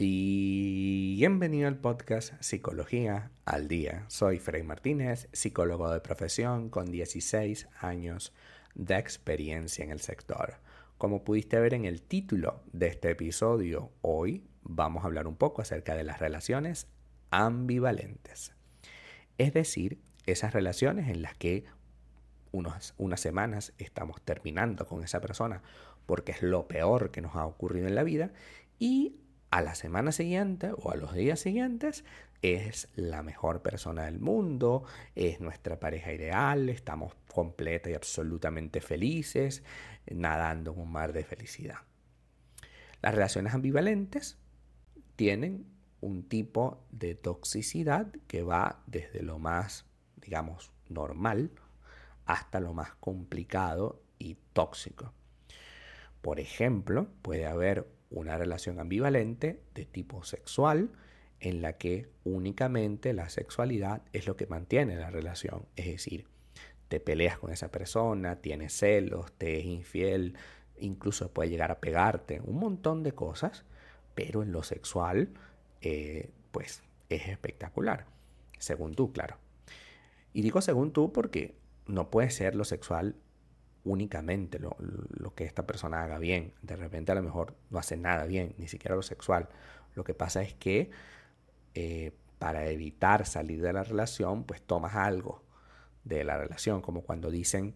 Bienvenido al podcast Psicología al Día. Soy Frey Martínez, psicólogo de profesión con 16 años de experiencia en el sector. Como pudiste ver en el título de este episodio, hoy vamos a hablar un poco acerca de las relaciones ambivalentes. Es decir, esas relaciones en las que unas semanas estamos terminando con esa persona porque es lo peor que nos ha ocurrido en la vida y a la semana siguiente o a los días siguientes es la mejor persona del mundo, es nuestra pareja ideal, estamos completa y absolutamente felices, nadando en un mar de felicidad. Las relaciones ambivalentes tienen un tipo de toxicidad que va desde lo más, digamos, normal hasta lo más complicado y tóxico. Por ejemplo, puede haber una relación ambivalente de tipo sexual en la que únicamente la sexualidad es lo que mantiene la relación. Es decir, te peleas con esa persona, tienes celos, te es infiel, incluso puede llegar a pegarte, un montón de cosas, pero en lo sexual, eh, pues es espectacular, según tú, claro. Y digo según tú porque no puede ser lo sexual únicamente lo, que esta persona haga bien. De repente a lo mejor no hace nada bien, ni siquiera lo sexual. Lo que pasa es que eh, para evitar salir de la relación, pues tomas algo de la relación, como cuando dicen,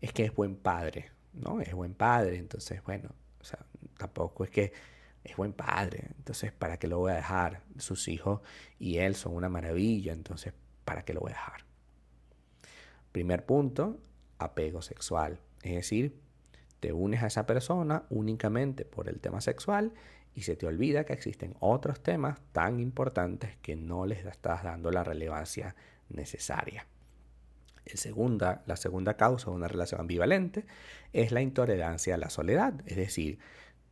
es que es buen padre, ¿no? Es buen padre, entonces, bueno, o sea, tampoco es que es buen padre, entonces, ¿para qué lo voy a dejar? Sus hijos y él son una maravilla, entonces, ¿para qué lo voy a dejar? Primer punto, apego sexual. Es decir, te unes a esa persona únicamente por el tema sexual y se te olvida que existen otros temas tan importantes que no les estás dando la relevancia necesaria. Segunda, la segunda causa de una relación ambivalente es la intolerancia a la soledad, es decir,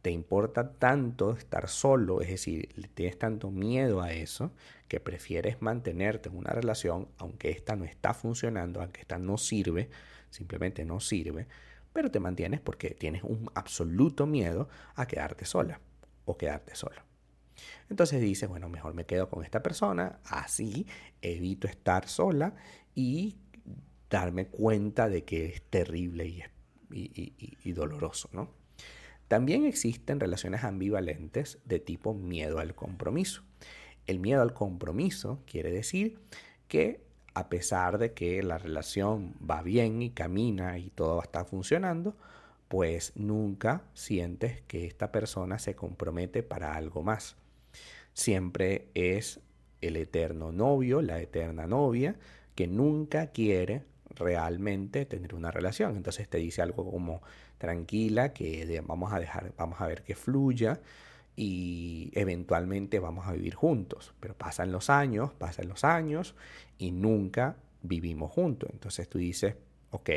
te importa tanto estar solo, es decir, tienes tanto miedo a eso, que prefieres mantenerte en una relación aunque esta no está funcionando, aunque esta no sirve, simplemente no sirve, pero te mantienes porque tienes un absoluto miedo a quedarte sola o quedarte solo. Entonces dices, bueno, mejor me quedo con esta persona, así evito estar sola y darme cuenta de que es terrible y, y doloroso, ¿no? También existen relaciones ambivalentes de tipo miedo al compromiso. El miedo al compromiso quiere decir que a pesar de que la relación va bien y camina y todo va estar funcionando, pues nunca sientes que esta persona se compromete para algo más. Siempre es el eterno novio, la eterna novia, que nunca quiere realmente tener una relación. Entonces te dice algo como tranquila, que vamos a dejar, vamos a ver que fluya y eventualmente vamos a vivir juntos. Pero pasan los años, pasan los años y nunca vivimos juntos. Entonces tú dices, ok,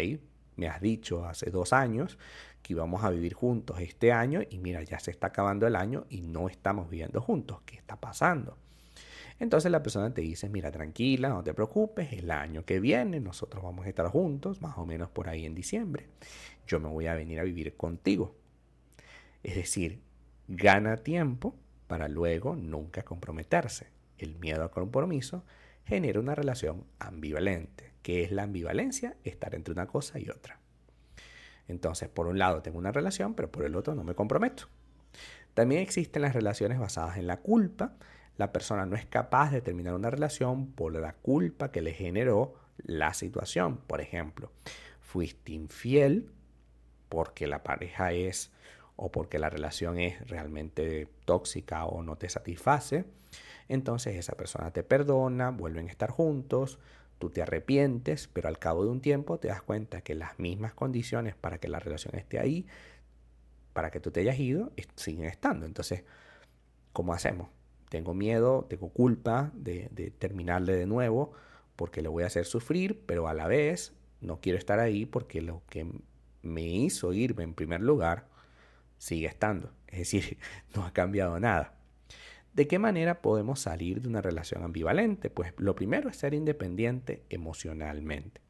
me has dicho hace dos años que íbamos a vivir juntos este año y mira, ya se está acabando el año y no estamos viviendo juntos. ¿Qué está pasando? Entonces la persona te dice, mira, tranquila, no te preocupes, el año que viene nosotros vamos a estar juntos, más o menos por ahí en diciembre. Yo me voy a venir a vivir contigo. Es decir, gana tiempo para luego nunca comprometerse. El miedo al compromiso genera una relación ambivalente. ¿Qué es la ambivalencia? Estar entre una cosa y otra. Entonces, por un lado tengo una relación, pero por el otro no me comprometo. También existen las relaciones basadas en la culpa. La persona no es capaz de terminar una relación por la culpa que le generó la situación. Por ejemplo, fuiste infiel porque la pareja es o porque la relación es realmente tóxica o no te satisface, entonces esa persona te perdona, vuelven a estar juntos, tú te arrepientes, pero al cabo de un tiempo te das cuenta que las mismas condiciones para que la relación esté ahí, para que tú te hayas ido, siguen estando. Entonces, ¿cómo hacemos? Tengo miedo, tengo culpa de, de terminarle de nuevo porque le voy a hacer sufrir, pero a la vez no quiero estar ahí porque lo que me hizo irme en primer lugar sigue estando. Es decir, no ha cambiado nada. ¿De qué manera podemos salir de una relación ambivalente? Pues lo primero es ser independiente emocionalmente.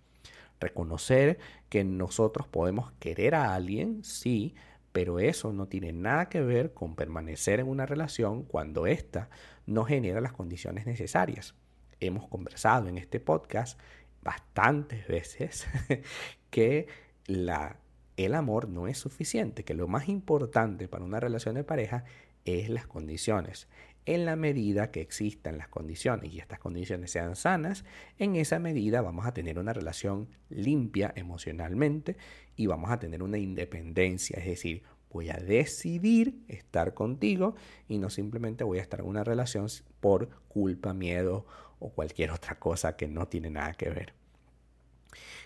Reconocer que nosotros podemos querer a alguien, sí, pero eso no tiene nada que ver con permanecer en una relación cuando ésta no genera las condiciones necesarias. Hemos conversado en este podcast bastantes veces que la, el amor no es suficiente, que lo más importante para una relación de pareja es las condiciones. En la medida que existan las condiciones y estas condiciones sean sanas, en esa medida vamos a tener una relación limpia emocionalmente y vamos a tener una independencia, es decir, voy a decidir estar contigo y no simplemente voy a estar en una relación por culpa, miedo o cualquier otra cosa que no tiene nada que ver.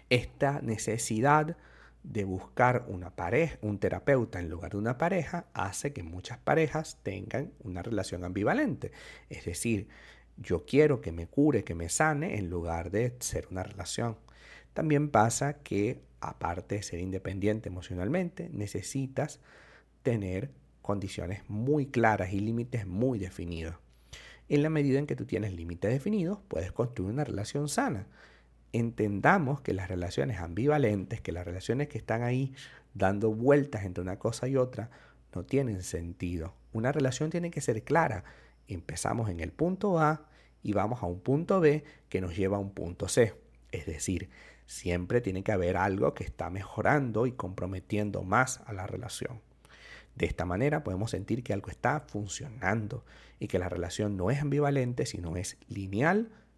Esta necesidad de buscar una pareja, un terapeuta en lugar de una pareja, hace que muchas parejas tengan una relación ambivalente. Es decir, yo quiero que me cure, que me sane, en lugar de ser una relación. También pasa que, aparte de ser independiente emocionalmente, necesitas tener condiciones muy claras y límites muy definidos. En la medida en que tú tienes límites definidos, puedes construir una relación sana entendamos que las relaciones ambivalentes, que las relaciones que están ahí dando vueltas entre una cosa y otra, no tienen sentido. Una relación tiene que ser clara. Empezamos en el punto A y vamos a un punto B que nos lleva a un punto C. Es decir, siempre tiene que haber algo que está mejorando y comprometiendo más a la relación. De esta manera podemos sentir que algo está funcionando y que la relación no es ambivalente, sino es lineal,